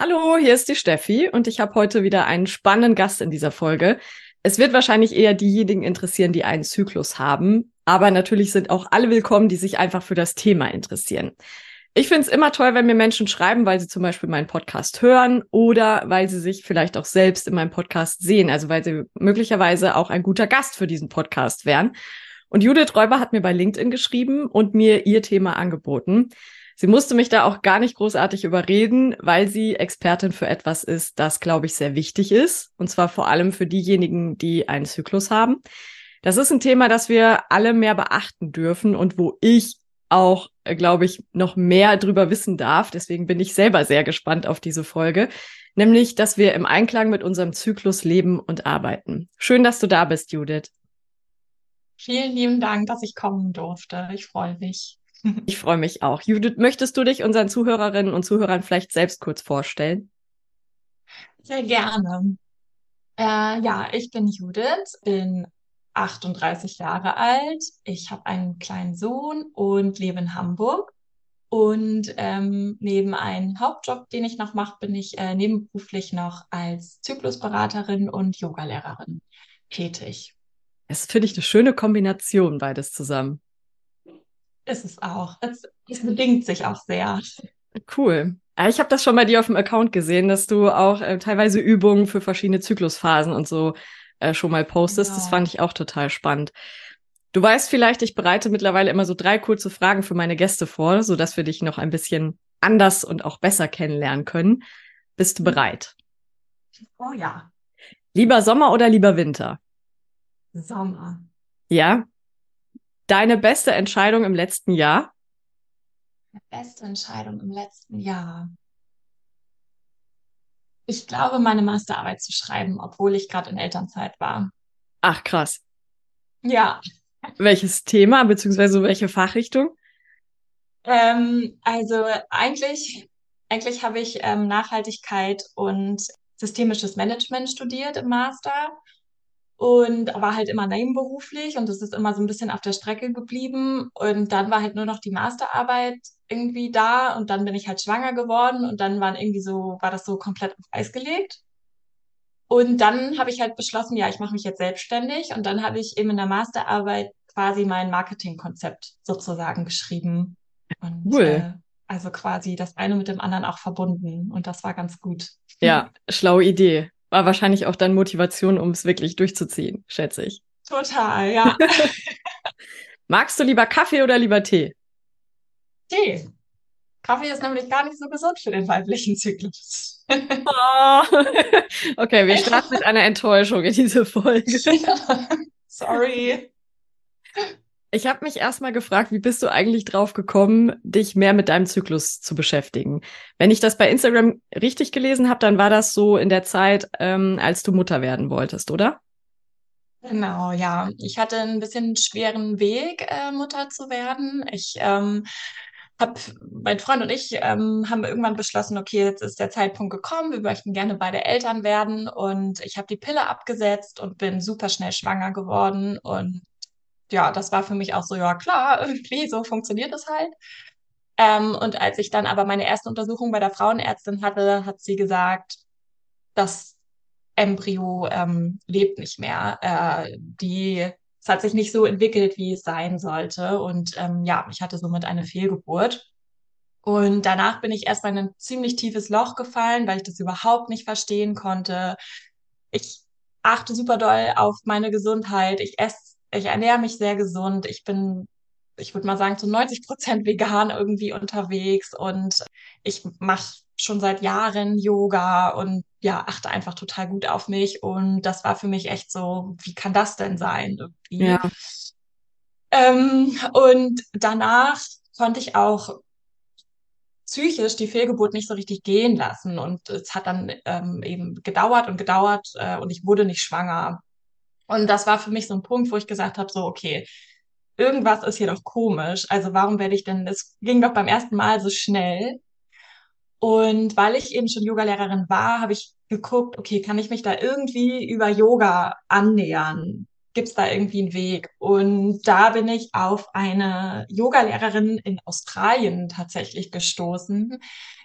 Hallo, hier ist die Steffi und ich habe heute wieder einen spannenden Gast in dieser Folge. Es wird wahrscheinlich eher diejenigen interessieren, die einen Zyklus haben, aber natürlich sind auch alle willkommen, die sich einfach für das Thema interessieren. Ich finde es immer toll, wenn mir Menschen schreiben, weil sie zum Beispiel meinen Podcast hören oder weil sie sich vielleicht auch selbst in meinem Podcast sehen, also weil sie möglicherweise auch ein guter Gast für diesen Podcast wären. Und Judith Räuber hat mir bei LinkedIn geschrieben und mir ihr Thema angeboten. Sie musste mich da auch gar nicht großartig überreden, weil sie Expertin für etwas ist, das, glaube ich, sehr wichtig ist. Und zwar vor allem für diejenigen, die einen Zyklus haben. Das ist ein Thema, das wir alle mehr beachten dürfen und wo ich auch, äh, glaube ich, noch mehr drüber wissen darf. Deswegen bin ich selber sehr gespannt auf diese Folge. Nämlich, dass wir im Einklang mit unserem Zyklus leben und arbeiten. Schön, dass du da bist, Judith. Vielen lieben Dank, dass ich kommen durfte. Ich freue mich. Ich freue mich auch. Judith, möchtest du dich unseren Zuhörerinnen und Zuhörern vielleicht selbst kurz vorstellen? Sehr gerne. Äh, ja, ich bin Judith, bin 38 Jahre alt. Ich habe einen kleinen Sohn und lebe in Hamburg. Und ähm, neben einem Hauptjob, den ich noch mache, bin ich äh, nebenberuflich noch als Zyklusberaterin und Yogalehrerin tätig. Das finde ich eine schöne Kombination, beides zusammen. Ist es auch. Es, es bedingt sich auch sehr. Cool. Ich habe das schon bei dir auf dem Account gesehen, dass du auch äh, teilweise Übungen für verschiedene Zyklusphasen und so äh, schon mal postest. Genau. Das fand ich auch total spannend. Du weißt vielleicht, ich bereite mittlerweile immer so drei kurze Fragen für meine Gäste vor, so dass wir dich noch ein bisschen anders und auch besser kennenlernen können. Bist du mhm. bereit? Oh ja. Lieber Sommer oder lieber Winter? Sommer. Ja. Deine beste Entscheidung im letzten Jahr? Beste Entscheidung im letzten Jahr ich glaube, meine Masterarbeit zu schreiben, obwohl ich gerade in Elternzeit war. Ach, krass. Ja. Welches Thema beziehungsweise welche Fachrichtung? Ähm, also eigentlich, eigentlich habe ich ähm, Nachhaltigkeit und systemisches Management studiert im Master und war halt immer nebenberuflich und das ist immer so ein bisschen auf der Strecke geblieben. Und dann war halt nur noch die Masterarbeit irgendwie da und dann bin ich halt schwanger geworden und dann waren irgendwie so, war das so komplett auf Eis gelegt. Und dann habe ich halt beschlossen, ja, ich mache mich jetzt selbstständig und dann habe ich eben in der Masterarbeit quasi mein Marketingkonzept sozusagen geschrieben. Und, cool. Äh, also quasi das eine mit dem anderen auch verbunden und das war ganz gut. Ja, schlaue Idee war wahrscheinlich auch dann Motivation, um es wirklich durchzuziehen, schätze ich. Total, ja. Magst du lieber Kaffee oder lieber Tee? Tee. Kaffee ist nämlich gar nicht so gesund für den weiblichen Zyklus. oh. Okay, wir starten mit einer Enttäuschung in diese Folge. Sorry. Ich habe mich erstmal gefragt, wie bist du eigentlich drauf gekommen, dich mehr mit deinem Zyklus zu beschäftigen? Wenn ich das bei Instagram richtig gelesen habe, dann war das so in der Zeit, ähm, als du Mutter werden wolltest, oder? Genau, ja. Ich hatte ein bisschen schweren Weg, äh, Mutter zu werden. Ich ähm, habe, mein Freund und ich ähm, haben irgendwann beschlossen, okay, jetzt ist der Zeitpunkt gekommen, wir möchten gerne beide Eltern werden und ich habe die Pille abgesetzt und bin super schnell schwanger geworden und ja, das war für mich auch so, ja klar, irgendwie, so funktioniert es halt. Ähm, und als ich dann aber meine erste Untersuchung bei der Frauenärztin hatte, hat sie gesagt, das Embryo ähm, lebt nicht mehr. Äh, die, es hat sich nicht so entwickelt, wie es sein sollte. Und ähm, ja, ich hatte somit eine Fehlgeburt. Und danach bin ich erstmal in ein ziemlich tiefes Loch gefallen, weil ich das überhaupt nicht verstehen konnte. Ich achte super doll auf meine Gesundheit. Ich esse ich ernähre mich sehr gesund. Ich bin, ich würde mal sagen, zu 90 Prozent vegan irgendwie unterwegs und ich mache schon seit Jahren Yoga und ja, achte einfach total gut auf mich. Und das war für mich echt so, wie kann das denn sein? Irgendwie. Ja. Ähm, und danach konnte ich auch psychisch die Fehlgeburt nicht so richtig gehen lassen. Und es hat dann ähm, eben gedauert und gedauert äh, und ich wurde nicht schwanger. Und das war für mich so ein Punkt, wo ich gesagt habe, so, okay, irgendwas ist hier doch komisch. Also warum werde ich denn, es ging doch beim ersten Mal so schnell. Und weil ich eben schon Yogalehrerin war, habe ich geguckt, okay, kann ich mich da irgendwie über Yoga annähern? Gibt es da irgendwie einen Weg? Und da bin ich auf eine Yogalehrerin in Australien tatsächlich gestoßen,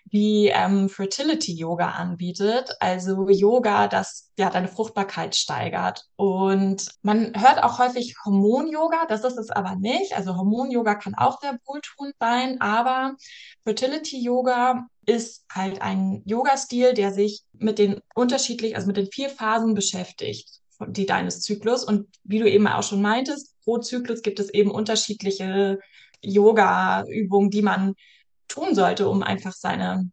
die ähm, Fertility Yoga anbietet, also Yoga, das ja deine Fruchtbarkeit steigert. Und man hört auch häufig Hormon-Yoga, das ist es aber nicht. Also Hormon-Yoga kann auch sehr wohltuend sein, aber Fertility Yoga ist halt ein Yoga-Stil, der sich mit den unterschiedlich, also mit den vier Phasen beschäftigt, die deines Zyklus. Und wie du eben auch schon meintest, pro Zyklus gibt es eben unterschiedliche Yoga-Übungen, die man tun sollte, um einfach seine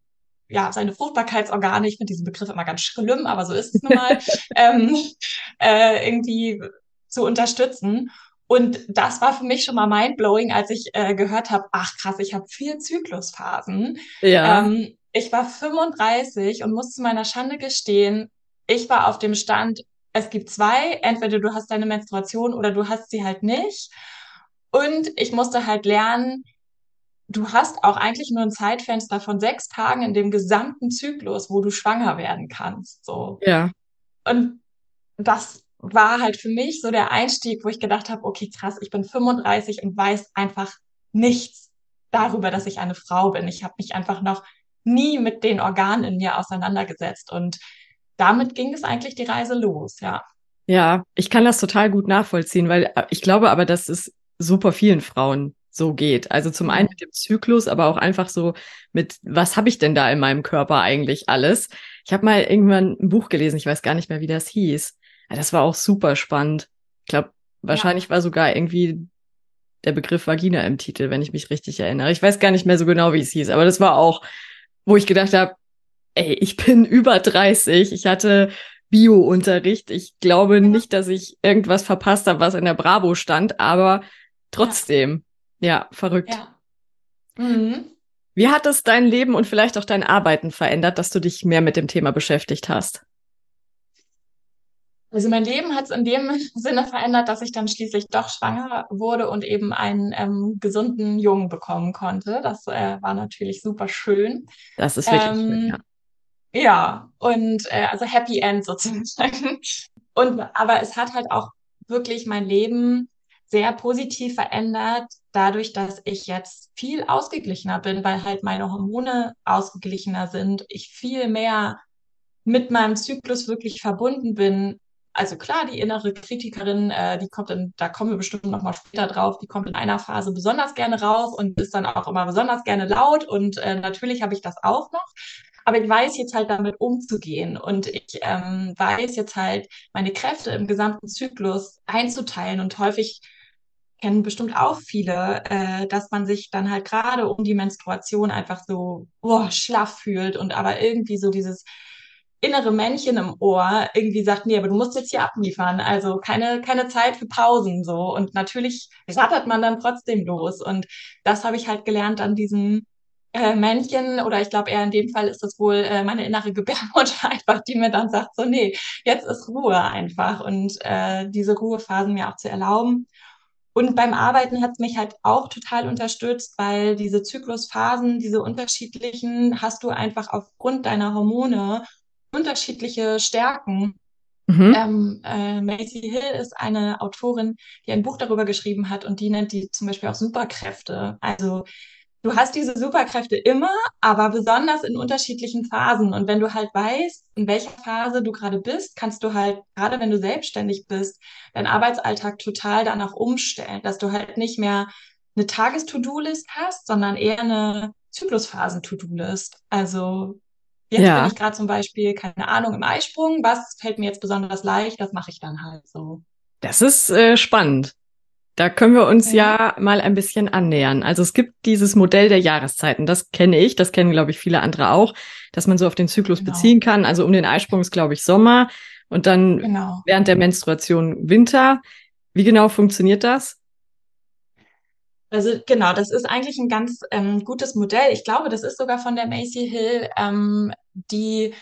ja, seine Fruchtbarkeitsorgane, ich finde diesen Begriff immer ganz schlimm, aber so ist es nun mal, ähm, äh, irgendwie zu unterstützen. Und das war für mich schon mal mindblowing, als ich äh, gehört habe, ach krass, ich habe vier Zyklusphasen. Ja. Ähm, ich war 35 und muss zu meiner Schande gestehen, ich war auf dem Stand, es gibt zwei, entweder du hast deine Menstruation oder du hast sie halt nicht. Und ich musste halt lernen, du hast auch eigentlich nur ein Zeitfenster von sechs Tagen in dem gesamten Zyklus, wo du schwanger werden kannst. So. Ja. Und das war halt für mich so der Einstieg, wo ich gedacht habe, okay, krass, ich bin 35 und weiß einfach nichts darüber, dass ich eine Frau bin. Ich habe mich einfach noch nie mit den Organen in mir auseinandergesetzt. Und damit ging es eigentlich die Reise los, ja. Ja, ich kann das total gut nachvollziehen, weil äh, ich glaube aber, dass es super vielen Frauen so geht. Also zum einen mit dem Zyklus, aber auch einfach so mit, was habe ich denn da in meinem Körper eigentlich alles? Ich habe mal irgendwann ein Buch gelesen, ich weiß gar nicht mehr, wie das hieß. Das war auch super spannend. Ich glaube, wahrscheinlich ja. war sogar irgendwie der Begriff Vagina im Titel, wenn ich mich richtig erinnere. Ich weiß gar nicht mehr so genau, wie es hieß, aber das war auch, wo ich gedacht habe, ey, ich bin über 30, ich hatte Bio-Unterricht. Ich glaube nicht, dass ich irgendwas verpasst habe, was in der Bravo stand, aber trotzdem, ja, verrückt. Ja. Mhm. Wie hat es dein Leben und vielleicht auch dein Arbeiten verändert, dass du dich mehr mit dem Thema beschäftigt hast? Also mein Leben hat es in dem Sinne verändert, dass ich dann schließlich doch schwanger wurde und eben einen ähm, gesunden Jungen bekommen konnte. Das äh, war natürlich super schön. Das ist wirklich ähm, schön, ja. Ja, und äh, also Happy End sozusagen. Und aber es hat halt auch wirklich mein Leben sehr positiv verändert, dadurch, dass ich jetzt viel ausgeglichener bin, weil halt meine Hormone ausgeglichener sind, ich viel mehr mit meinem Zyklus wirklich verbunden bin. Also klar, die innere Kritikerin, äh, die kommt in, da kommen wir bestimmt noch mal später drauf, die kommt in einer Phase besonders gerne raus und ist dann auch immer besonders gerne laut und äh, natürlich habe ich das auch noch. Aber ich weiß jetzt halt damit umzugehen und ich ähm, weiß jetzt halt meine Kräfte im gesamten Zyklus einzuteilen und häufig kennen bestimmt auch viele, äh, dass man sich dann halt gerade um die Menstruation einfach so oh, schlaff fühlt und aber irgendwie so dieses innere Männchen im Ohr irgendwie sagt, nee, aber du musst jetzt hier abliefern, also keine, keine Zeit für Pausen so. Und natürlich rattert man dann trotzdem los. Und das habe ich halt gelernt an diesem äh, Männchen, oder ich glaube eher in dem Fall ist das wohl äh, meine innere Gebärmutter einfach, die mir dann sagt, so, nee, jetzt ist Ruhe einfach und äh, diese Ruhephasen mir auch zu erlauben. Und beim Arbeiten hat es mich halt auch total unterstützt, weil diese Zyklusphasen, diese unterschiedlichen, hast du einfach aufgrund deiner Hormone unterschiedliche Stärken. Mhm. Ähm, äh, Maisie Hill ist eine Autorin, die ein Buch darüber geschrieben hat und die nennt die zum Beispiel auch Superkräfte. Also du hast diese Superkräfte immer, aber besonders in unterschiedlichen Phasen. Und wenn du halt weißt, in welcher Phase du gerade bist, kannst du halt, gerade wenn du selbstständig bist, deinen Arbeitsalltag total danach umstellen, dass du halt nicht mehr eine Tages-To-Do-List hast, sondern eher eine Zyklusphasen-To-Do-List. Also jetzt ja. bin ich gerade zum Beispiel, keine Ahnung, im Eisprung. Was fällt mir jetzt besonders leicht? Das mache ich dann halt so. Das ist äh, spannend. Da können wir uns ja. ja. mal ein bisschen annähern. Also es gibt dieses Modell der Jahreszeiten. Das kenne ich, das kennen, glaube ich, viele andere auch, dass man so auf den Zyklus genau. beziehen kann. Also um den Eisprung ist, glaube ich, Sommer und dann genau. während der Menstruation Winter. Wie genau funktioniert das? Also genau, das ist eigentlich ein ganz ähm, gutes Modell. Ich glaube, das ist sogar von der Macy Hill, ähm, die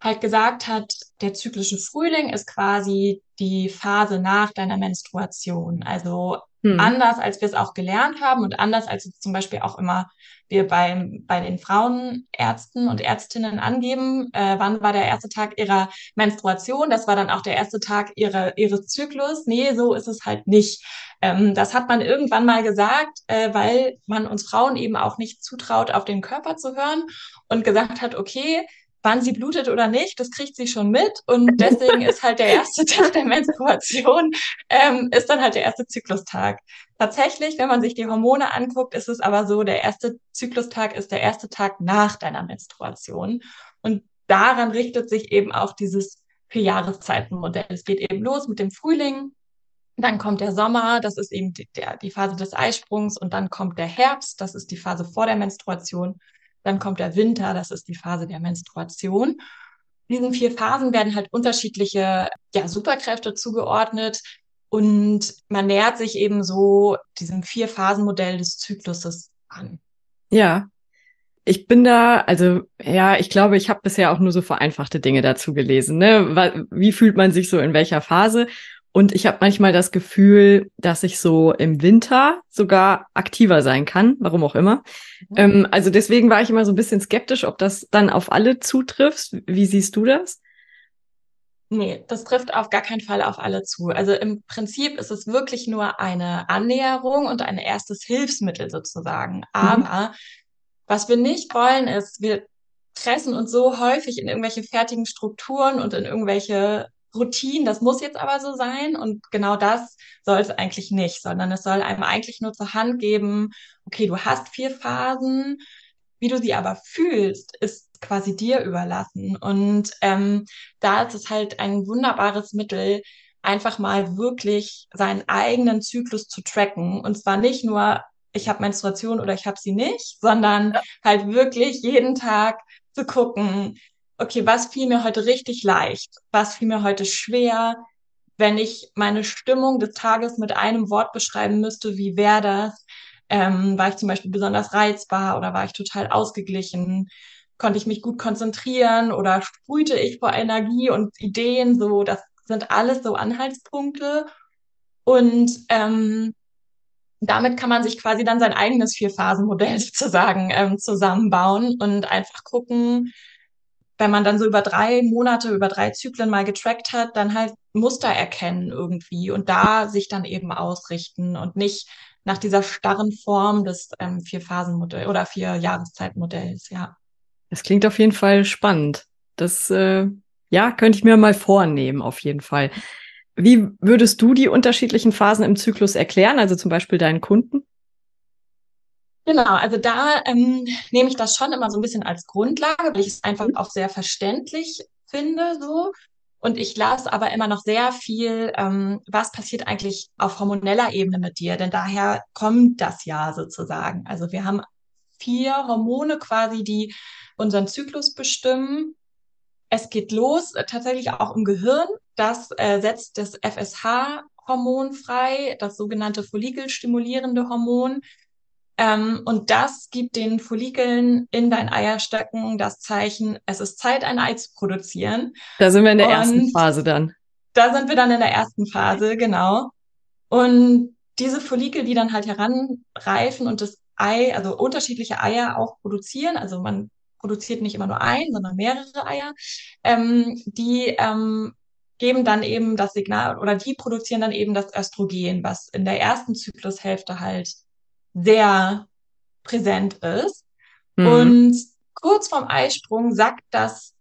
halt gesagt hat, der zyklische Frühling ist quasi die Phase nach deiner Menstruation. Also Hm. anders, als wir es auch gelernt haben und anders, als zum Beispiel auch immer wir beim, bei den Frauenärzten und Ärztinnen angeben, äh, wann war der erste Tag ihrer Menstruation, das war dann auch der erste Tag ihrer, ihres Zyklus. Nee, so ist es halt nicht. Ähm, das hat man irgendwann mal gesagt, äh, weil man uns Frauen eben auch nicht zutraut, auf den Körper zu hören und gesagt hat, okay, wann sie blutet oder nicht, das kriegt sie schon mit. Und deswegen ist halt der erste Tag der Menstruation, ähm, ist dann halt der erste Zyklustag. Tatsächlich, wenn man sich die Hormone anguckt, ist es aber so, der erste Zyklustag ist der erste Tag nach deiner Menstruation. Und daran richtet sich eben auch dieses Vier-Jahreszeiten-Modell. Es geht eben los mit dem Frühling, dann kommt der Sommer, das ist eben die, der, die Phase des Eisprungs und dann kommt der Herbst, das ist die Phase vor der Menstruation. Dann kommt der Winter, das ist die Phase der Menstruation. Diesen vier Phasen werden halt unterschiedliche ja, Superkräfte zugeordnet und man nähert sich eben so diesem Vier-Phasen-Modell des Zykluses an. Ja, ich bin da, also ja, ich glaube, ich habe bisher auch nur so vereinfachte Dinge dazu gelesen. Ne? Wie fühlt man sich so in welcher Phase? Und ich habe manchmal das Gefühl, dass ich so im Winter sogar aktiver sein kann, warum auch immer. Mhm. Ähm, also deswegen war ich immer so ein bisschen skeptisch, ob das dann auf alle zutrifft. Wie siehst du das? Nee, das trifft auf gar keinen Fall auf alle zu. Also im Prinzip ist es wirklich nur eine Annäherung und ein erstes Hilfsmittel sozusagen. Mhm. Aber was wir nicht wollen, ist, wir pressen uns so häufig in irgendwelche fertigen Strukturen und in irgendwelche Routinen, das muss jetzt aber so sein und genau das soll es eigentlich nicht, sondern es soll einem eigentlich nur zur Hand geben, okay, du hast vier Phasen, wie du sie aber fühlst, ist quasi dir überlassen. Und ähm, da ist es halt ein wunderbares Mittel, einfach mal wirklich seinen eigenen Zyklus zu tracken. Und zwar nicht nur, ich habe Menstruation oder ich habe sie nicht, sondern halt wirklich jeden Tag zu gucken, okay, was fiel mir heute richtig leicht? Was fiel mir heute schwer? Wenn ich meine Stimmung des Tages mit einem Wort beschreiben müsste, wie wäre das? Ähm, war ich zum Beispiel besonders reizbar oder war ich total ausgeglichen? Konnte ich mich gut konzentrieren oder sprühte ich vor Energie und Ideen? So, das sind alles so Anhaltspunkte. Und ähm, damit kann man sich quasi dann sein eigenes Vier-Phasen-Modell sozusagen ähm, zusammenbauen und einfach gucken, wenn man dann so über drei Monate, über drei Zyklen mal getrackt hat, dann halt Muster erkennen irgendwie und da sich dann eben ausrichten und nicht nach dieser starren Form des ähm, Vier-Phasen-Modells oder Vier-Jahreszeitmodells, ja. Das klingt auf jeden Fall spannend. Das, äh, ja, könnte ich mir mal vornehmen, auf jeden Fall. Wie würdest du die unterschiedlichen Phasen im Zyklus erklären, also zum Beispiel deinen Kunden? Genau, also da ähm, nehme ich das schon immer so ein bisschen als Grundlage, weil ich es einfach auch sehr verständlich finde so. Und ich lasse aber immer noch sehr viel, ähm, was passiert eigentlich auf hormoneller Ebene mit dir? Denn daher kommt das ja sozusagen. Also wir haben vier Hormone quasi, die unseren Zyklus bestimmen. Es geht los, äh, tatsächlich auch im Gehirn. Das äh, setzt das FSH-Hormon frei, das sogenannte follikelstimulierende Hormon. Ähm, und das gibt den Follikeln in dein Eierstöcken das Zeichen, es ist Zeit, ein Ei zu produzieren. Da sind wir in der und ersten Phase dann. Da sind wir dann in der ersten Phase, genau. Und diese Follikel, die dann halt heranreifen und das Ei, also unterschiedliche Eier auch produzieren, also man produziert nicht immer nur ein, sondern mehrere Eier, ähm, die ähm, geben dann eben das Signal oder die produzieren dann eben das Östrogen, was in der ersten Zyklushälfte halt sehr präsent ist. Mhm. Und kurz vorm Eisprung sackt das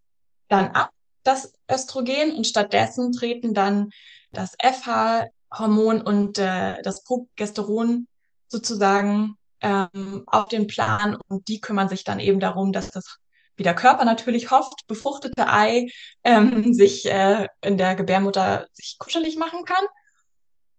dann ab, das Östrogen, und stattdessen treten dann das FH-Hormon und äh, das Progesteron sozusagen ähm, auf den Plan und die kümmern sich dann eben darum, dass das wie der Körper natürlich hofft, befruchtete Ei ähm, sich äh, in der Gebärmutter sich kuschelig machen kann.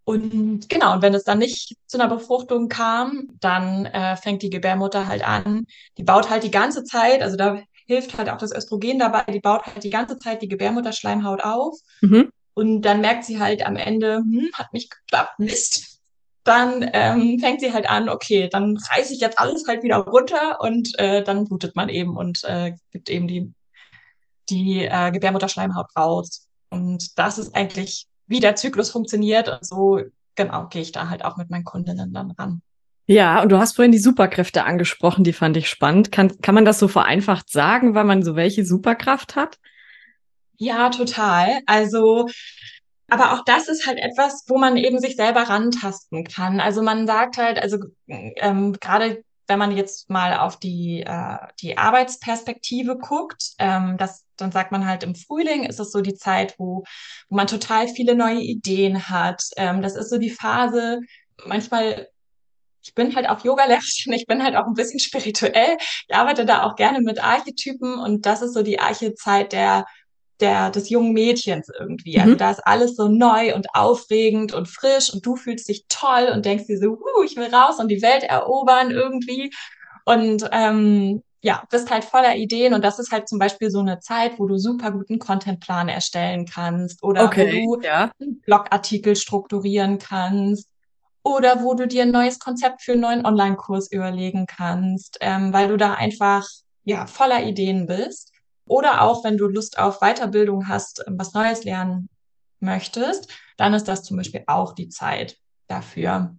Und genau, und wenn es dann nicht zu einer Befruchtung kam, dann äh, fängt die Gebärmutter halt an. Die baut halt die ganze Zeit, also da hilft halt auch das Östrogen dabei, die baut halt die ganze Zeit die Gebärmutterschleimhaut auf. Mhm. Und dann merkt sie halt am Ende, hm, hat nicht geklappt, Mist. dann ähm, fängt sie halt an, okay, dann reiße ich jetzt alles halt wieder runter und äh, dann blutet man eben und äh, gibt eben die, die äh, Gebärmutterschleimhaut raus. Und das ist eigentlich, wie der Zyklus funktioniert. Und so, genau, gehe ich da halt auch mit meinen Kundinnen dann ran. Ja, und du hast vorhin die Superkräfte angesprochen, die fand ich spannend. Kann, kann man das so vereinfacht sagen, weil man so welche Superkraft hat? Ja, total. Also, aber auch das ist halt etwas, wo man eben sich selber rantasten kann. Also man sagt halt, also ähm, gerade wenn man jetzt mal auf die, äh, die Arbeitsperspektive guckt, ähm, das, dann sagt man halt im Frühling ist es so die Zeit, wo, wo man total viele neue Ideen hat. Ähm, das ist so die Phase, manchmal ich bin halt auch Yoga-Lehrerin, ich bin halt auch ein bisschen spirituell. Ich arbeite da auch gerne mit Archetypen und das ist so die Archezeit der, der, des jungen Mädchens irgendwie. Also mhm. da ist alles so neu und aufregend und frisch und du fühlst dich toll und denkst dir so, uh, ich will raus und die Welt erobern irgendwie. Und ähm, ja, bist halt voller Ideen und das ist halt zum Beispiel so eine Zeit, wo du super guten Contentplan erstellen kannst oder okay, wo du ja. einen Blogartikel strukturieren kannst oder wo du dir ein neues Konzept für einen neuen Online-Kurs überlegen kannst, ähm, weil du da einfach ja voller Ideen bist. Oder auch, wenn du Lust auf Weiterbildung hast, ähm, was Neues lernen möchtest, dann ist das zum Beispiel auch die Zeit dafür.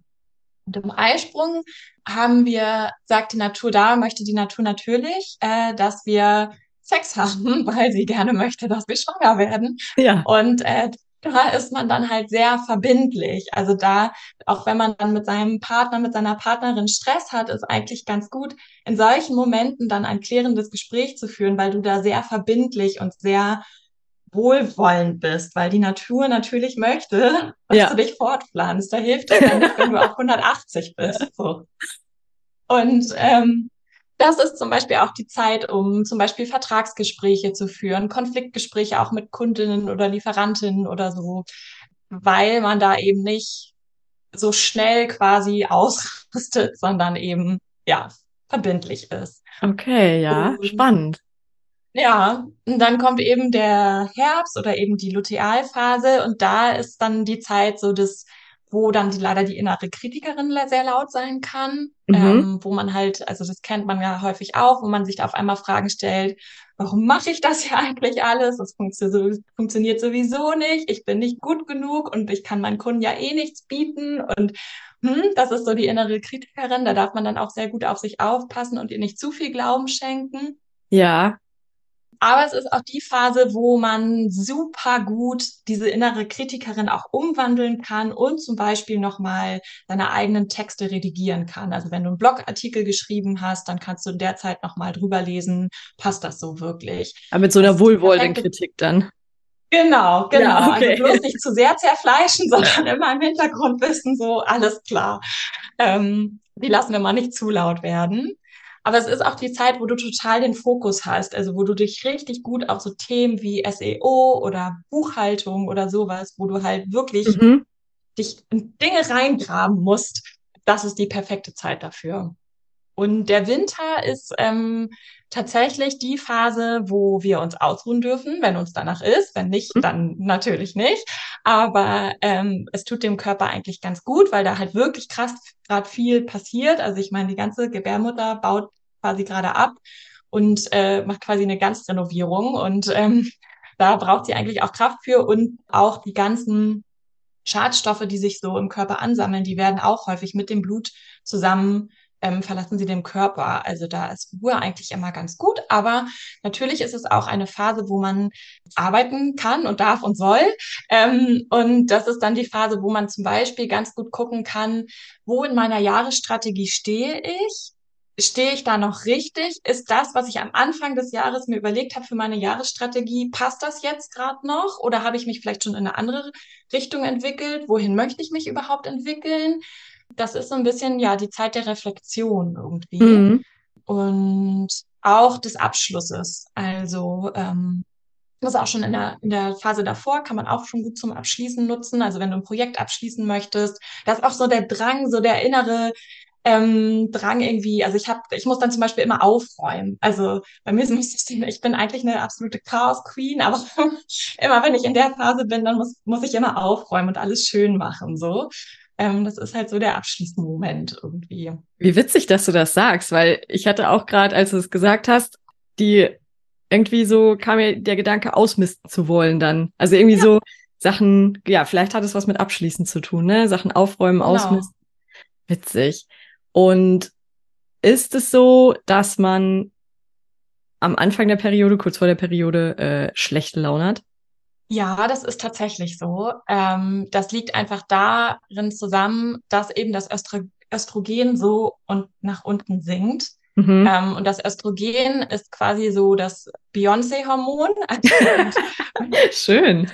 Und im Eisprung haben wir, sagt die Natur da, möchte die Natur natürlich, äh, dass wir Sex haben, weil sie gerne möchte, dass wir schwanger werden. Ja. Und äh, da ist man dann halt sehr verbindlich. Also da, auch wenn man dann mit seinem Partner, mit seiner Partnerin Stress hat, ist eigentlich ganz gut, in solchen Momenten dann ein klärendes Gespräch zu führen, weil du da sehr verbindlich und sehr wohlwollend bist, weil die Natur natürlich möchte, dass ja. du dich fortpflanzt. Da hilft es ja nicht, wenn du auf 180 bist. So. Und ähm, das ist zum Beispiel auch die Zeit, um zum Beispiel Vertragsgespräche zu führen, Konfliktgespräche auch mit Kundinnen oder Lieferantinnen oder so, weil man da eben nicht so schnell quasi ausrüstet, sondern eben, ja, verbindlich ist. Okay, ja, und, spannend. Ja, und dann kommt eben der Herbst oder eben die Lutealphase und da ist dann die Zeit so des wo dann die, leider die innere Kritikerin sehr laut sein kann, mhm. ähm, wo man halt, also das kennt man ja häufig auch, wo man sich da auf einmal Fragen stellt, warum mache ich das hier eigentlich alles? Das funktioniert sowieso nicht, ich bin nicht gut genug und ich kann meinen Kunden ja eh nichts bieten und hm, das ist so die innere Kritikerin, da darf man dann auch sehr gut auf sich aufpassen und ihr nicht zu viel Glauben schenken. Ja, aber es ist auch die Phase, wo man super gut diese innere Kritikerin auch umwandeln kann und zum Beispiel nochmal seine eigenen Texte redigieren kann. Also wenn du einen Blogartikel geschrieben hast, dann kannst du in der Zeit nochmal drüber lesen, passt das so wirklich. Aber mit so einer wohlwollenden Kritik dann. Genau, genau. Ja, okay. Also bloß nicht zu sehr zerfleischen, sondern immer im Hintergrund wissen, so alles klar. Ähm, die lassen wir mal nicht zu laut werden. Aber es ist auch die Zeit, wo du total den Fokus hast, also wo du dich richtig gut auf so Themen wie SEO oder Buchhaltung oder sowas, wo du halt wirklich mhm. dich in Dinge reingraben musst. Das ist die perfekte Zeit dafür. Und der Winter ist ähm, tatsächlich die Phase, wo wir uns ausruhen dürfen, wenn uns danach ist. Wenn nicht, mhm. dann natürlich nicht. Aber ähm, es tut dem Körper eigentlich ganz gut, weil da halt wirklich krass gerade viel passiert. Also ich meine, die ganze Gebärmutter baut quasi gerade ab und äh, macht quasi eine Ganzrenovierung. Und ähm, da braucht sie eigentlich auch Kraft für und auch die ganzen Schadstoffe, die sich so im Körper ansammeln, die werden auch häufig mit dem Blut zusammen ähm, verlassen sie den Körper. Also da ist Ruhe eigentlich immer ganz gut, aber natürlich ist es auch eine Phase, wo man arbeiten kann und darf und soll. Ähm, und das ist dann die Phase, wo man zum Beispiel ganz gut gucken kann, wo in meiner Jahresstrategie stehe ich stehe ich da noch richtig? Ist das, was ich am Anfang des Jahres mir überlegt habe für meine Jahresstrategie, passt das jetzt gerade noch? Oder habe ich mich vielleicht schon in eine andere Richtung entwickelt? Wohin möchte ich mich überhaupt entwickeln? Das ist so ein bisschen, ja, die Zeit der Reflexion irgendwie. Mhm. Und auch des Abschlusses. Also, ähm, das ist auch schon in der, in der Phase davor, kann man auch schon gut zum Abschließen nutzen. Also wenn du ein Projekt abschließen möchtest, da ist auch so der Drang, so der innere ähm, Drang irgendwie, also ich habe, ich muss dann zum Beispiel immer aufräumen. Also bei mir ist es, ich bin eigentlich eine absolute Chaos-Queen, aber immer wenn ich in der Phase bin, dann muss, muss ich immer aufräumen und alles schön machen, so. ähm, das ist halt so der Abschließmoment irgendwie. Wie witzig, dass du das sagst, weil ich hatte auch gerade, als du es gesagt hast, die irgendwie so kam mir der Gedanke, ausmisten zu wollen dann. Also irgendwie ja. so Sachen, ja, vielleicht hat es was mit Abschließen zu tun, ne? Sachen aufräumen, genau. ausmisten. Witzig. Und ist es so, dass man am Anfang der Periode, kurz vor der Periode, äh, schlechte Laune hat? Ja, das ist tatsächlich so. Ähm, das liegt einfach darin zusammen, dass eben das Östro Östrogen so und nach unten sinkt. Mhm. Ähm, und das Östrogen ist quasi so das Beyoncé-Hormon. Schön.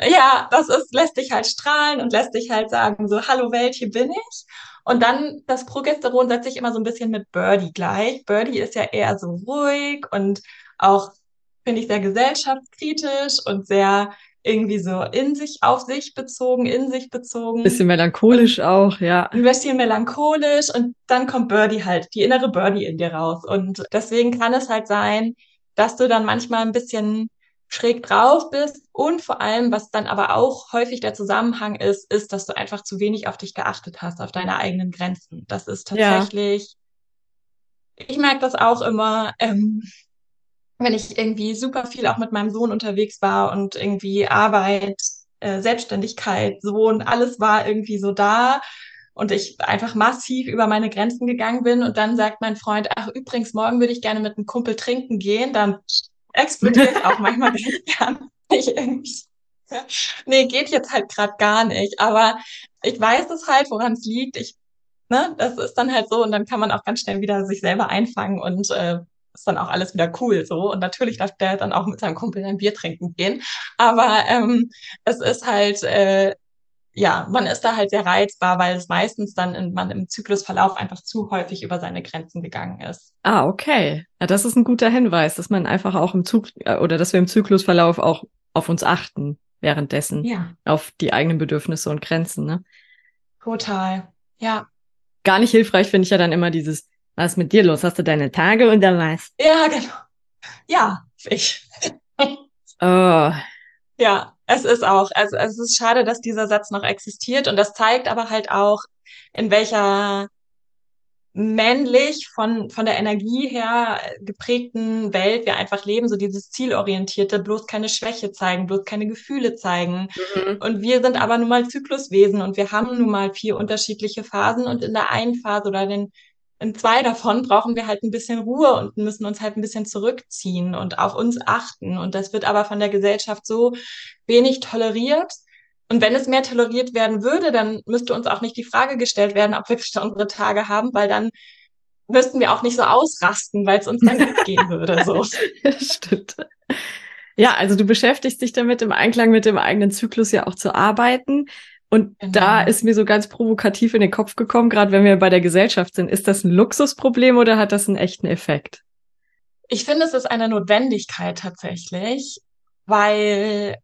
Ja, das ist, lässt dich halt strahlen und lässt dich halt sagen, so, hallo Welt, hier bin ich. Und dann das Progesteron setzt sich immer so ein bisschen mit Birdie gleich. Birdie ist ja eher so ruhig und auch, finde ich, sehr gesellschaftskritisch und sehr irgendwie so in sich, auf sich bezogen, in sich bezogen. Bisschen melancholisch und auch, ja. Ein bisschen melancholisch und dann kommt Birdie halt, die innere Birdie in dir raus. Und deswegen kann es halt sein, dass du dann manchmal ein bisschen schräg drauf bist und vor allem, was dann aber auch häufig der Zusammenhang ist, ist, dass du einfach zu wenig auf dich geachtet hast, auf deine eigenen Grenzen. Das ist tatsächlich, ja. ich merke das auch immer, ähm, wenn ich irgendwie super viel auch mit meinem Sohn unterwegs war und irgendwie Arbeit, äh, Selbstständigkeit, Sohn, alles war irgendwie so da und ich einfach massiv über meine Grenzen gegangen bin und dann sagt mein Freund, ach übrigens, morgen würde ich gerne mit einem Kumpel trinken gehen, dann explodiere ich auch manchmal gern. Ich irgendwie, nee, geht jetzt halt gerade gar nicht. Aber ich weiß es halt, woran es liegt. Ich, ne, das ist dann halt so und dann kann man auch ganz schnell wieder sich selber einfangen und äh, ist dann auch alles wieder cool so. Und natürlich darf der dann auch mit seinem Kumpel ein Bier trinken gehen. Aber ähm, es ist halt äh, ja, man ist da halt sehr reizbar, weil es meistens dann in, man im Zyklusverlauf einfach zu häufig über seine Grenzen gegangen ist. Ah, okay. Ja, das ist ein guter Hinweis, dass man einfach auch im Zug äh, oder dass wir im Zyklusverlauf auch auf uns achten währenddessen. Ja. Auf die eigenen Bedürfnisse und Grenzen, ne? Total. Ja. Gar nicht hilfreich finde ich ja dann immer dieses, was ist mit dir los? Hast du deine Tage und dann was? Ja, genau. Ja, ich. oh. Ja, es ist auch, also es ist schade, dass dieser Satz noch existiert und das zeigt aber halt auch, in welcher männlich von, von der Energie her geprägten Welt wir einfach leben, so dieses zielorientierte, bloß keine Schwäche zeigen, bloß keine Gefühle zeigen. Mhm. Und wir sind aber nun mal Zykluswesen und wir haben nun mal vier unterschiedliche Phasen und in der einen Phase oder den in zwei davon brauchen wir halt ein bisschen Ruhe und müssen uns halt ein bisschen zurückziehen und auf uns achten. Und das wird aber von der Gesellschaft so wenig toleriert. Und wenn es mehr toleriert werden würde, dann müsste uns auch nicht die Frage gestellt werden, ob wir unsere Tage haben, weil dann müssten wir auch nicht so ausrasten, weil es uns dann gut gehen würde. So. Stimmt. Ja, also du beschäftigst dich damit, im Einklang mit dem eigenen Zyklus ja auch zu arbeiten. Und genau. da ist mir so ganz provokativ in den Kopf gekommen, gerade wenn wir bei der Gesellschaft sind, ist das ein Luxusproblem oder hat das einen echten Effekt? Ich finde, es ist eine Notwendigkeit tatsächlich, weil,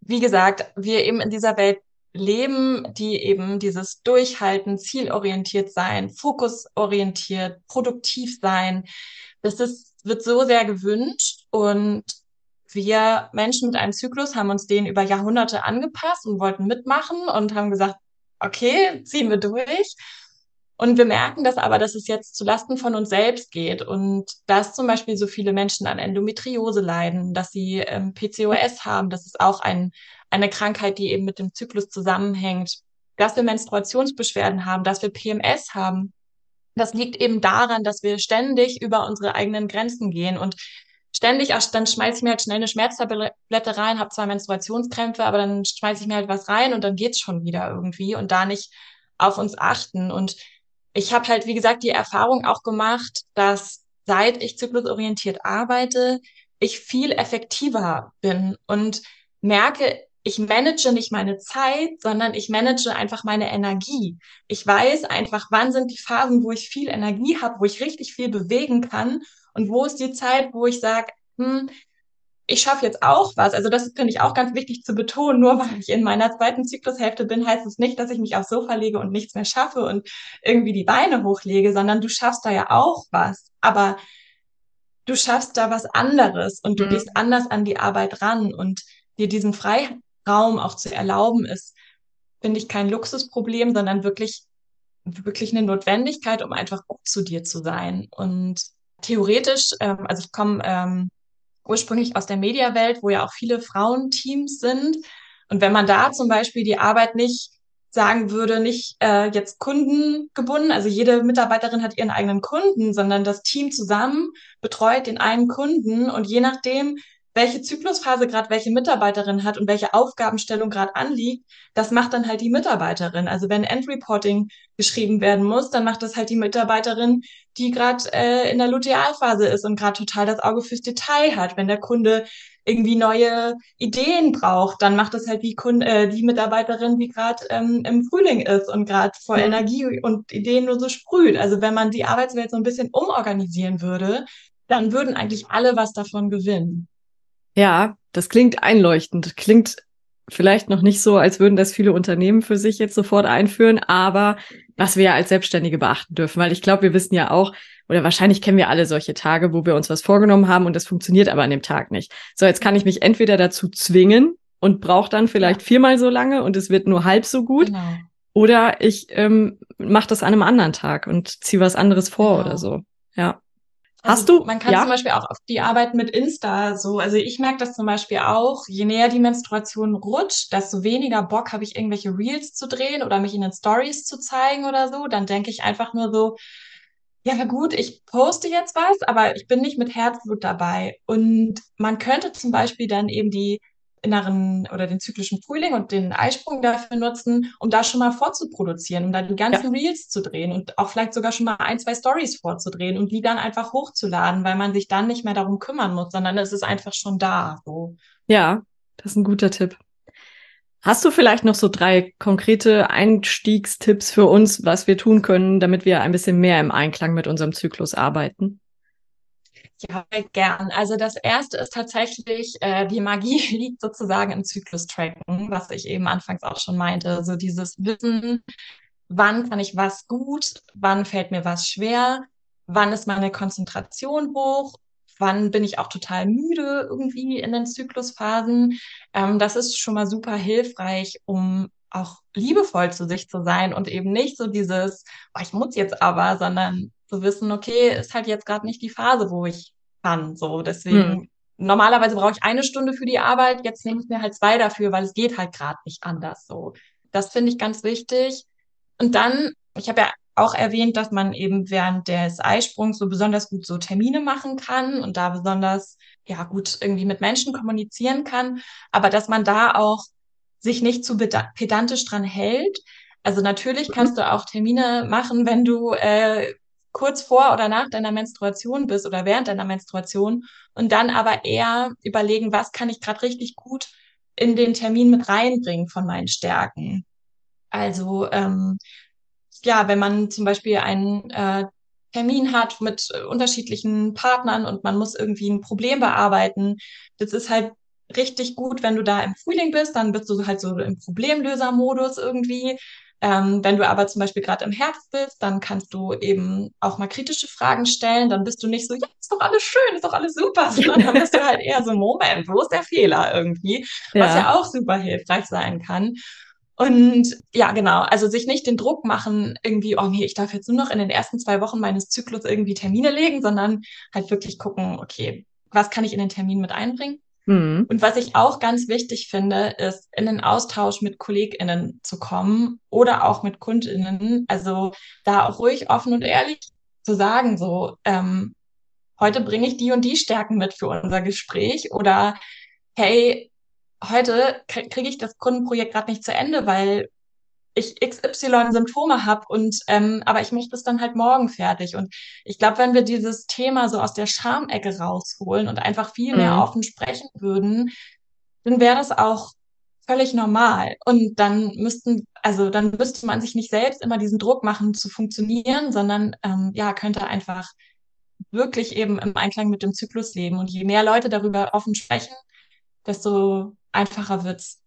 wie gesagt, wir eben in dieser Welt leben, die eben dieses Durchhalten, zielorientiert sein, fokusorientiert, produktiv sein, das ist, wird so sehr gewünscht und wir Menschen mit einem Zyklus haben uns den über Jahrhunderte angepasst und wollten mitmachen und haben gesagt, okay, ziehen wir durch. Und wir merken das aber, dass es jetzt zu Lasten von uns selbst geht und dass zum Beispiel so viele Menschen an Endometriose leiden, dass sie ähm, PCOS haben. Das ist auch ein, eine Krankheit, die eben mit dem Zyklus zusammenhängt. Dass wir Menstruationsbeschwerden haben, dass wir PMS haben. Das liegt eben daran, dass wir ständig über unsere eigenen Grenzen gehen und ständig, ach, dann schmeiße ich mir halt schnell eine Schmerztablette rein, habe zwar Menstruationskrämpfe, aber dann schmeiße ich mir halt was rein und dann geht's schon wieder irgendwie und da nicht auf uns achten. Und ich habe halt, wie gesagt, die Erfahrung auch gemacht, dass seit ich zyklusorientiert arbeite, ich viel effektiver bin und merke, ich manage nicht meine Zeit, sondern ich manage einfach meine Energie. Ich weiß einfach, wann sind die Phasen, wo ich viel Energie habe, wo ich richtig viel bewegen kann und wo ist die Zeit, wo ich sage, hm, ich schaffe jetzt auch was. Also das finde ich auch ganz wichtig zu betonen. Nur weil ich in meiner zweiten Zyklushälfte bin, heißt es nicht, dass ich mich aufs Sofa lege und nichts mehr schaffe und irgendwie die Beine hochlege, sondern du schaffst da ja auch was. Aber du schaffst da was anderes und du mhm. gehst anders an die Arbeit ran und dir diesen Freiraum auch zu erlauben ist finde ich, kein Luxusproblem, sondern wirklich, wirklich eine Notwendigkeit, um einfach gut zu dir zu sein. Und theoretisch, ähm, also ich komme ähm, ursprünglich aus der Mediawelt, wo ja auch viele Frauenteams sind. Und wenn man da zum Beispiel die Arbeit nicht sagen würde, nicht äh, jetzt kundengebunden, also jede Mitarbeiterin hat ihren eigenen Kunden, sondern das Team zusammen betreut den einen Kunden und je nachdem, welche Zyklusphase gerade welche Mitarbeiterin hat und welche Aufgabenstellung gerade anliegt, das macht dann halt die Mitarbeiterin. Also wenn Endreporting geschrieben werden muss, dann macht das halt die Mitarbeiterin, die gerade äh, in der Lutealphase ist und gerade total das Auge fürs Detail hat. Wenn der Kunde irgendwie neue Ideen braucht, dann macht das halt die, Kunde, äh, die Mitarbeiterin, die gerade ähm, im Frühling ist und gerade vor mhm. Energie und Ideen nur so sprüht. Also wenn man die Arbeitswelt so ein bisschen umorganisieren würde, dann würden eigentlich alle was davon gewinnen. Ja, das klingt einleuchtend. Klingt vielleicht noch nicht so, als würden das viele Unternehmen für sich jetzt sofort einführen, aber was wir ja als Selbstständige beachten dürfen, weil ich glaube, wir wissen ja auch, oder wahrscheinlich kennen wir alle solche Tage, wo wir uns was vorgenommen haben und das funktioniert aber an dem Tag nicht. So, jetzt kann ich mich entweder dazu zwingen und brauche dann vielleicht viermal so lange und es wird nur halb so gut. Genau. Oder ich ähm, mache das an einem anderen Tag und ziehe was anderes vor genau. oder so. Ja. Hast also, du? Man kann ja? zum Beispiel auch auf die Arbeit mit Insta so, also ich merke das zum Beispiel auch, je näher die Menstruation rutscht, desto weniger Bock habe ich irgendwelche Reels zu drehen oder mich in den Stories zu zeigen oder so. Dann denke ich einfach nur so, ja, na gut, ich poste jetzt was, aber ich bin nicht mit Herzblut dabei. Und man könnte zum Beispiel dann eben die inneren oder den zyklischen Frühling und den Eisprung dafür nutzen, um da schon mal vorzuproduzieren, um da die ganzen ja. Reels zu drehen und auch vielleicht sogar schon mal ein, zwei Stories vorzudrehen und die dann einfach hochzuladen, weil man sich dann nicht mehr darum kümmern muss, sondern es ist einfach schon da. So. Ja, das ist ein guter Tipp. Hast du vielleicht noch so drei konkrete Einstiegstipps für uns, was wir tun können, damit wir ein bisschen mehr im Einklang mit unserem Zyklus arbeiten? Ja, gern. Also das erste ist tatsächlich, äh, die Magie liegt sozusagen im Zyklus-Tracken, was ich eben anfangs auch schon meinte. So dieses Wissen, wann kann ich was gut, wann fällt mir was schwer, wann ist meine Konzentration hoch, wann bin ich auch total müde irgendwie in den Zyklusphasen. Ähm, das ist schon mal super hilfreich, um auch liebevoll zu sich zu sein und eben nicht so dieses, oh, ich muss jetzt aber, sondern zu wissen, okay, ist halt jetzt gerade nicht die Phase, wo ich kann. So, deswegen, hm. normalerweise brauche ich eine Stunde für die Arbeit, jetzt nehme ich mir halt zwei dafür, weil es geht halt gerade nicht anders. So, das finde ich ganz wichtig. Und dann, ich habe ja auch erwähnt, dass man eben während des Eisprungs so besonders gut so Termine machen kann und da besonders ja gut irgendwie mit Menschen kommunizieren kann, aber dass man da auch sich nicht zu pedantisch dran hält. Also natürlich kannst du auch Termine machen, wenn du äh, kurz vor oder nach deiner Menstruation bist oder während deiner Menstruation und dann aber eher überlegen, was kann ich gerade richtig gut in den Termin mit reinbringen von meinen Stärken. Also ähm, ja, wenn man zum Beispiel einen äh, Termin hat mit äh, unterschiedlichen Partnern und man muss irgendwie ein Problem bearbeiten, das ist halt richtig gut, wenn du da im Frühling bist, dann bist du halt so im Problemlösermodus irgendwie. Ähm, wenn du aber zum Beispiel gerade im Herbst bist, dann kannst du eben auch mal kritische Fragen stellen. Dann bist du nicht so, ja, ist doch alles schön, ist doch alles super, sondern dann bist du halt eher so, Moment, wo ist der Fehler irgendwie? Ja. Was ja auch super hilfreich sein kann. Und ja, genau, also sich nicht den Druck machen, irgendwie, oh nee, ich darf jetzt nur noch in den ersten zwei Wochen meines Zyklus irgendwie Termine legen, sondern halt wirklich gucken, okay, was kann ich in den Termin mit einbringen? Mhm. Und was ich auch ganz wichtig finde, ist, in den Austausch mit KollegInnen zu kommen oder auch mit KundInnen. Also da auch ruhig offen und ehrlich zu sagen, so, ähm, heute bringe ich die und die Stärken mit für unser Gespräch oder hey, heute kriege ich das Kundenprojekt gerade nicht zu Ende, weil ich XY Symptome habe und ähm, aber ich möchte es dann halt morgen fertig. Und ich glaube, wenn wir dieses Thema so aus der Schamecke rausholen und einfach viel mehr mhm. offen sprechen würden, dann wäre das auch völlig normal. Und dann müssten, also dann müsste man sich nicht selbst immer diesen Druck machen zu funktionieren, sondern ähm, ja, könnte einfach wirklich eben im Einklang mit dem Zyklus leben. Und je mehr Leute darüber offen sprechen, desto einfacher wird's.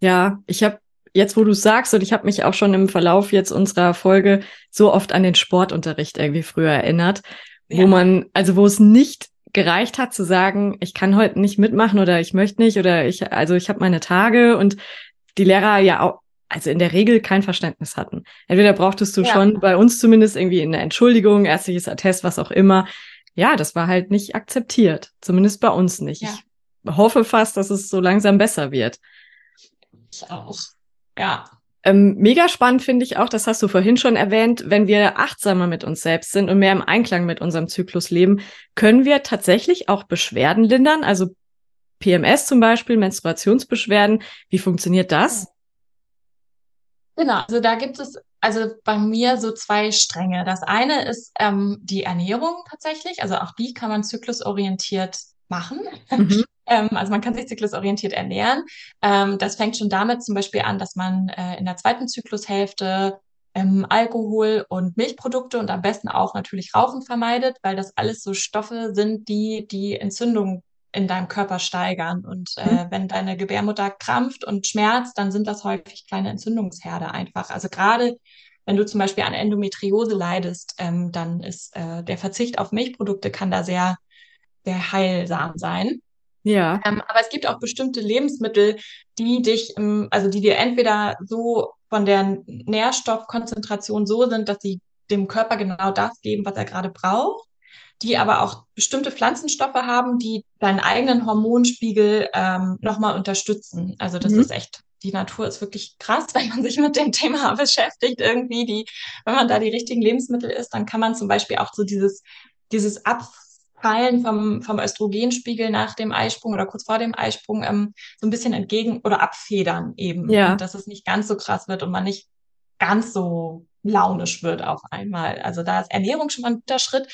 Ja, ich habe jetzt, wo du sagst, und ich habe mich auch schon im Verlauf jetzt unserer Folge so oft an den Sportunterricht irgendwie früher erinnert, ja. wo man, also wo es nicht gereicht hat zu sagen, ich kann heute nicht mitmachen oder ich möchte nicht oder ich, also ich habe meine Tage und die Lehrer ja auch also in der Regel kein Verständnis hatten. Entweder brauchtest du ja. schon bei uns zumindest irgendwie eine Entschuldigung, ärztliches Attest, was auch immer. Ja, das war halt nicht akzeptiert. Zumindest bei uns nicht. Ja. Ich hoffe fast, dass es so langsam besser wird. Ich auch. Ja. Ähm, mega spannend finde ich auch, das hast du vorhin schon erwähnt, wenn wir achtsamer mit uns selbst sind und mehr im Einklang mit unserem Zyklus leben, können wir tatsächlich auch Beschwerden lindern, also PMS zum Beispiel, Menstruationsbeschwerden. Wie funktioniert das? Genau, also da gibt es also bei mir so zwei Stränge. Das eine ist ähm, die Ernährung tatsächlich, also auch die kann man zyklusorientiert machen. Mhm. Ähm, also man kann sich zyklusorientiert ernähren. Ähm, das fängt schon damit zum Beispiel an, dass man äh, in der zweiten Zyklushälfte ähm, Alkohol und Milchprodukte und am besten auch natürlich Rauchen vermeidet, weil das alles so Stoffe sind, die die Entzündung in deinem Körper steigern. Und äh, mhm. wenn deine Gebärmutter krampft und schmerzt, dann sind das häufig kleine Entzündungsherde einfach. Also gerade wenn du zum Beispiel an Endometriose leidest, ähm, dann ist äh, der Verzicht auf Milchprodukte kann da sehr, sehr heilsam sein. Ja. Ähm, aber es gibt auch bestimmte Lebensmittel, die dich, also die dir entweder so von der Nährstoffkonzentration so sind, dass sie dem Körper genau das geben, was er gerade braucht die aber auch bestimmte Pflanzenstoffe haben, die deinen eigenen Hormonspiegel ähm, nochmal unterstützen. Also das mhm. ist echt, die Natur ist wirklich krass, wenn man sich mit dem Thema beschäftigt. Irgendwie, die, wenn man da die richtigen Lebensmittel isst, dann kann man zum Beispiel auch so dieses, dieses Abfallen vom, vom Östrogenspiegel nach dem Eisprung oder kurz vor dem Eisprung ähm, so ein bisschen entgegen oder abfedern eben. Ja. dass es nicht ganz so krass wird und man nicht ganz so launisch wird auf einmal. Also da ist Ernährung schon mal ein guter Schritt.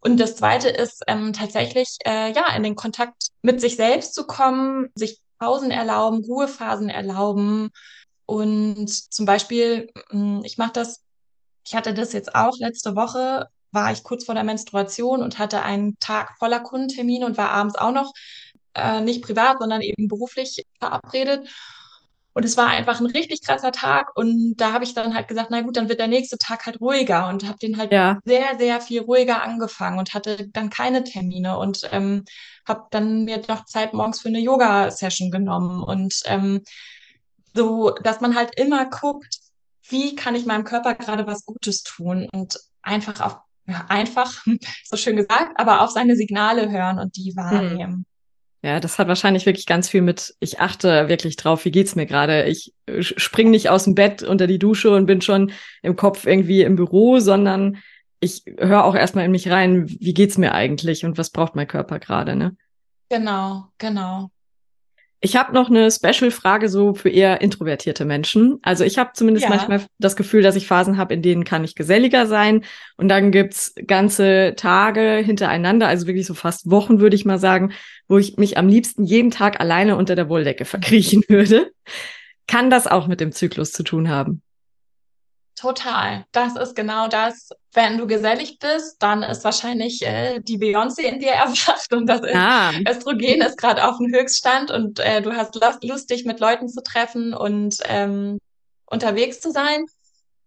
Und das Zweite ist ähm, tatsächlich, äh, ja, in den Kontakt mit sich selbst zu kommen, sich Pausen erlauben, Ruhephasen erlauben. Und zum Beispiel, hm, ich mache das, ich hatte das jetzt auch letzte Woche, war ich kurz vor der Menstruation und hatte einen Tag voller Kundentermine und war abends auch noch äh, nicht privat, sondern eben beruflich verabredet. Und es war einfach ein richtig krasser Tag. Und da habe ich dann halt gesagt, na gut, dann wird der nächste Tag halt ruhiger und habe den halt ja. sehr, sehr viel ruhiger angefangen und hatte dann keine Termine und ähm, habe dann mir noch Zeit morgens für eine Yoga-Session genommen. Und ähm, so, dass man halt immer guckt, wie kann ich meinem Körper gerade was Gutes tun und einfach auf, ja, einfach, so schön gesagt, aber auf seine Signale hören und die wahrnehmen. Hm. Ja, das hat wahrscheinlich wirklich ganz viel mit, ich achte wirklich drauf, wie geht's mir gerade. Ich äh, spring nicht aus dem Bett unter die Dusche und bin schon im Kopf irgendwie im Büro, sondern ich höre auch erstmal in mich rein, wie geht's mir eigentlich und was braucht mein Körper gerade, ne? Genau, genau. Ich habe noch eine Special-Frage so für eher introvertierte Menschen. Also ich habe zumindest ja. manchmal das Gefühl, dass ich Phasen habe, in denen kann ich geselliger sein. Und dann gibt's ganze Tage hintereinander, also wirklich so fast Wochen, würde ich mal sagen, wo ich mich am liebsten jeden Tag alleine unter der Wolldecke verkriechen würde. Kann das auch mit dem Zyklus zu tun haben? Total. Das ist genau das. Wenn du gesellig bist, dann ist wahrscheinlich äh, die Beyoncé in dir erwacht und das ist, ah. Östrogen ist gerade auf dem Höchststand und äh, du hast Lust, dich mit Leuten zu treffen und ähm, unterwegs zu sein.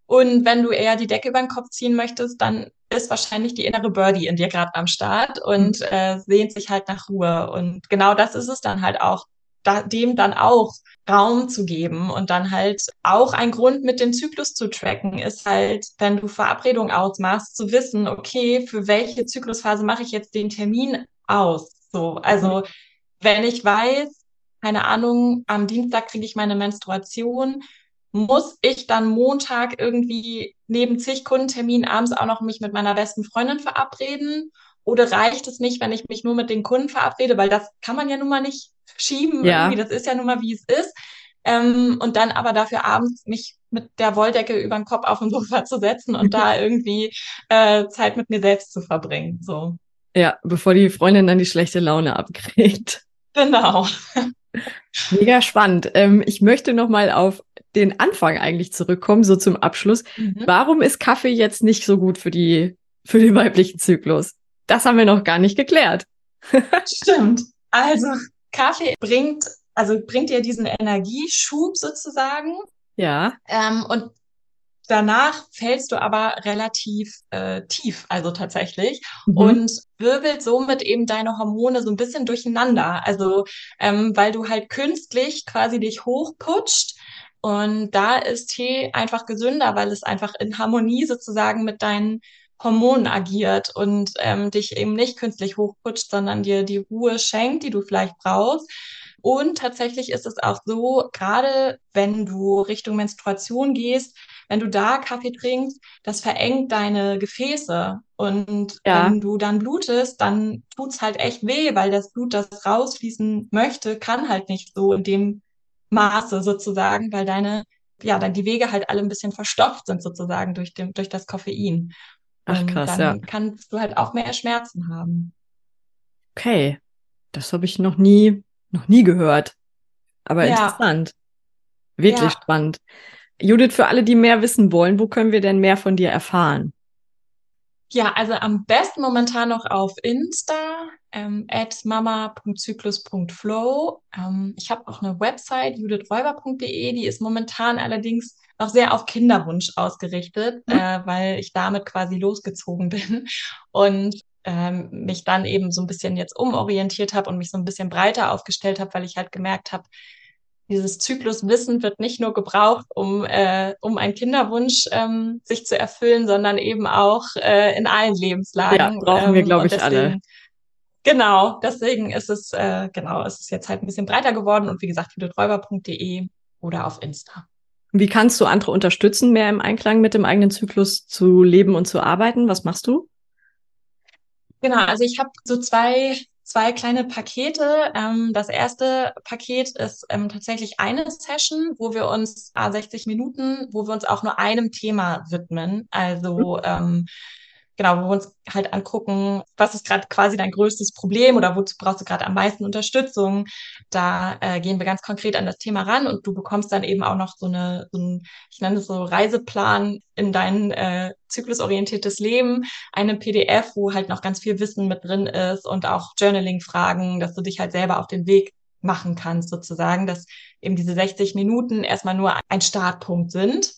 Und wenn du eher die Decke über den Kopf ziehen möchtest, dann ist wahrscheinlich die innere Birdie in dir gerade am Start und mhm. äh, sehnt sich halt nach Ruhe. Und genau das ist es dann halt auch, da, dem dann auch Raum zu geben und dann halt auch ein Grund mit dem Zyklus zu tracken ist halt, wenn du Verabredungen ausmachst, zu wissen, okay, für welche Zyklusphase mache ich jetzt den Termin aus? So, also wenn ich weiß, keine Ahnung, am Dienstag kriege ich meine Menstruation, muss ich dann Montag irgendwie neben zig Kundenterminen abends auch noch mich mit meiner besten Freundin verabreden? Oder reicht es nicht, wenn ich mich nur mit den Kunden verabrede? Weil das kann man ja nun mal nicht schieben. Ja. Irgendwie. Das ist ja nun mal, wie es ist. Ähm, und dann aber dafür abends mich mit der Wolldecke über den Kopf auf den Sofa zu setzen und da irgendwie äh, Zeit mit mir selbst zu verbringen. So. Ja, bevor die Freundin dann die schlechte Laune abkriegt. Genau. Mega spannend. Ähm, ich möchte noch mal auf den Anfang eigentlich zurückkommen, so zum Abschluss. Mhm. Warum ist Kaffee jetzt nicht so gut für die für den weiblichen Zyklus? Das haben wir noch gar nicht geklärt. Stimmt. Also Kaffee bringt, also bringt dir diesen Energieschub sozusagen. Ja. Ähm, und danach fällst du aber relativ äh, tief, also tatsächlich, mhm. und wirbelt somit eben deine Hormone so ein bisschen durcheinander. Also ähm, weil du halt künstlich quasi dich hochputscht Und da ist Tee einfach gesünder, weil es einfach in Harmonie sozusagen mit deinen Hormonen agiert und ähm, dich eben nicht künstlich hochputscht, sondern dir die Ruhe schenkt, die du vielleicht brauchst. Und tatsächlich ist es auch so, gerade wenn du Richtung Menstruation gehst, wenn du da Kaffee trinkst, das verengt deine Gefäße. Und Ja. wenn du dann blutest, dann tut's halt echt weh, weil das Blut, das rausfließen möchte, kann halt nicht so in dem Maße sozusagen, weil deine, ja, dann die Wege halt alle ein bisschen verstopft sind sozusagen durch dem, durch das Koffein. Ach Und krass, dann ja. kannst du halt auch mehr Schmerzen haben. Okay. Das habe ich noch nie, noch nie gehört. Aber Ja. interessant. Wirklich Ja. spannend. Judith, für alle, die mehr wissen wollen, wo können wir denn mehr von dir erfahren? Ja, also am besten momentan noch auf Insta, ähm, at mama.zyklus.flow. Ähm, ich habe auch eine Website, judithräuber.de, die ist momentan allerdings noch sehr auf Kinderwunsch ausgerichtet, Hm? äh, weil ich damit quasi losgezogen bin und ähm, mich dann eben so ein bisschen jetzt umorientiert habe und mich so ein bisschen breiter aufgestellt habe, weil ich halt gemerkt habe, dieses Zykluswissen wird nicht nur gebraucht, um, äh, um einen Kinderwunsch ähm, sich zu erfüllen, sondern eben auch äh, in allen Ja, Lebenslagen. brauchen wir, Ähm, glaube ich, alle. deswegen, genau, deswegen ist es, äh, genau, ist es jetzt halt ein bisschen breiter geworden und wie gesagt, judithräuber.de oder auf Insta. Wie kannst du andere unterstützen, mehr im Einklang mit dem eigenen Zyklus zu leben und zu arbeiten? Was machst du? Genau, also ich habe so zwei, zwei kleine Pakete. Ähm, das erste Paket ist ähm, tatsächlich eine Session, wo wir uns ah, 60 Minuten, wo wir uns auch nur einem Thema widmen. Also ähm, genau, wo wir uns halt angucken, was ist gerade quasi dein größtes Problem oder wozu brauchst du gerade am meisten Unterstützung. Da äh, gehen wir ganz konkret an das Thema ran und du bekommst dann eben auch noch so eine, so ein, ich nenne es so Reiseplan in dein äh, zyklusorientiertes Leben, eine PDF, wo halt noch ganz viel Wissen mit drin ist und auch Journaling-Fragen, dass du dich halt selber auf den Weg machen kannst, sozusagen, dass eben diese 60 Minuten erstmal nur ein Startpunkt sind.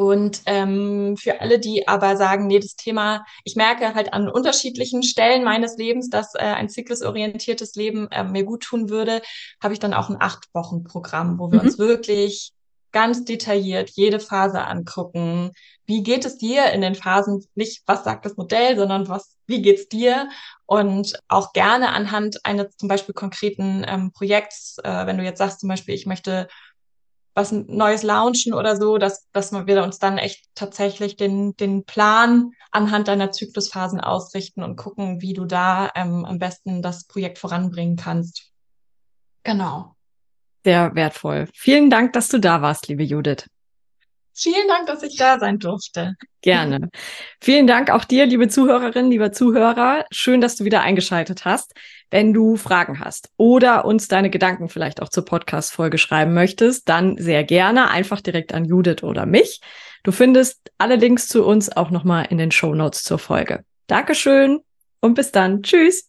Und ähm, für alle, die aber sagen, nee, das Thema, ich merke halt an unterschiedlichen Stellen meines Lebens, dass äh, ein zyklusorientiertes Leben äh, mir gut tun würde, habe ich dann auch ein Acht-Wochen-Programm, wo wir Mhm. uns wirklich ganz detailliert jede Phase angucken. Wie geht es dir in den Phasen? Nicht, was sagt das Modell, sondern was, wie geht's dir? Und auch gerne anhand eines zum Beispiel konkreten ähm, Projekts, äh, wenn du jetzt sagst zum Beispiel, ich möchte was Neues launchen oder so, dass, dass wir uns dann echt tatsächlich den, den Plan anhand deiner Zyklusphasen ausrichten und gucken, wie du da ähm, am besten das Projekt voranbringen kannst. Genau. Sehr wertvoll. Vielen Dank, dass du da warst, liebe Judith. Vielen Dank, dass ich da sein durfte. Gerne. Vielen Dank auch dir, liebe Zuhörerin, lieber Zuhörer. Schön, dass du wieder eingeschaltet hast. Wenn du Fragen hast oder uns deine Gedanken vielleicht auch zur Podcast-Folge schreiben möchtest, dann sehr gerne einfach direkt an Judith oder mich. Du findest alle Links zu uns auch nochmal in den Show Notes zur Folge. Dankeschön und bis dann. Tschüss.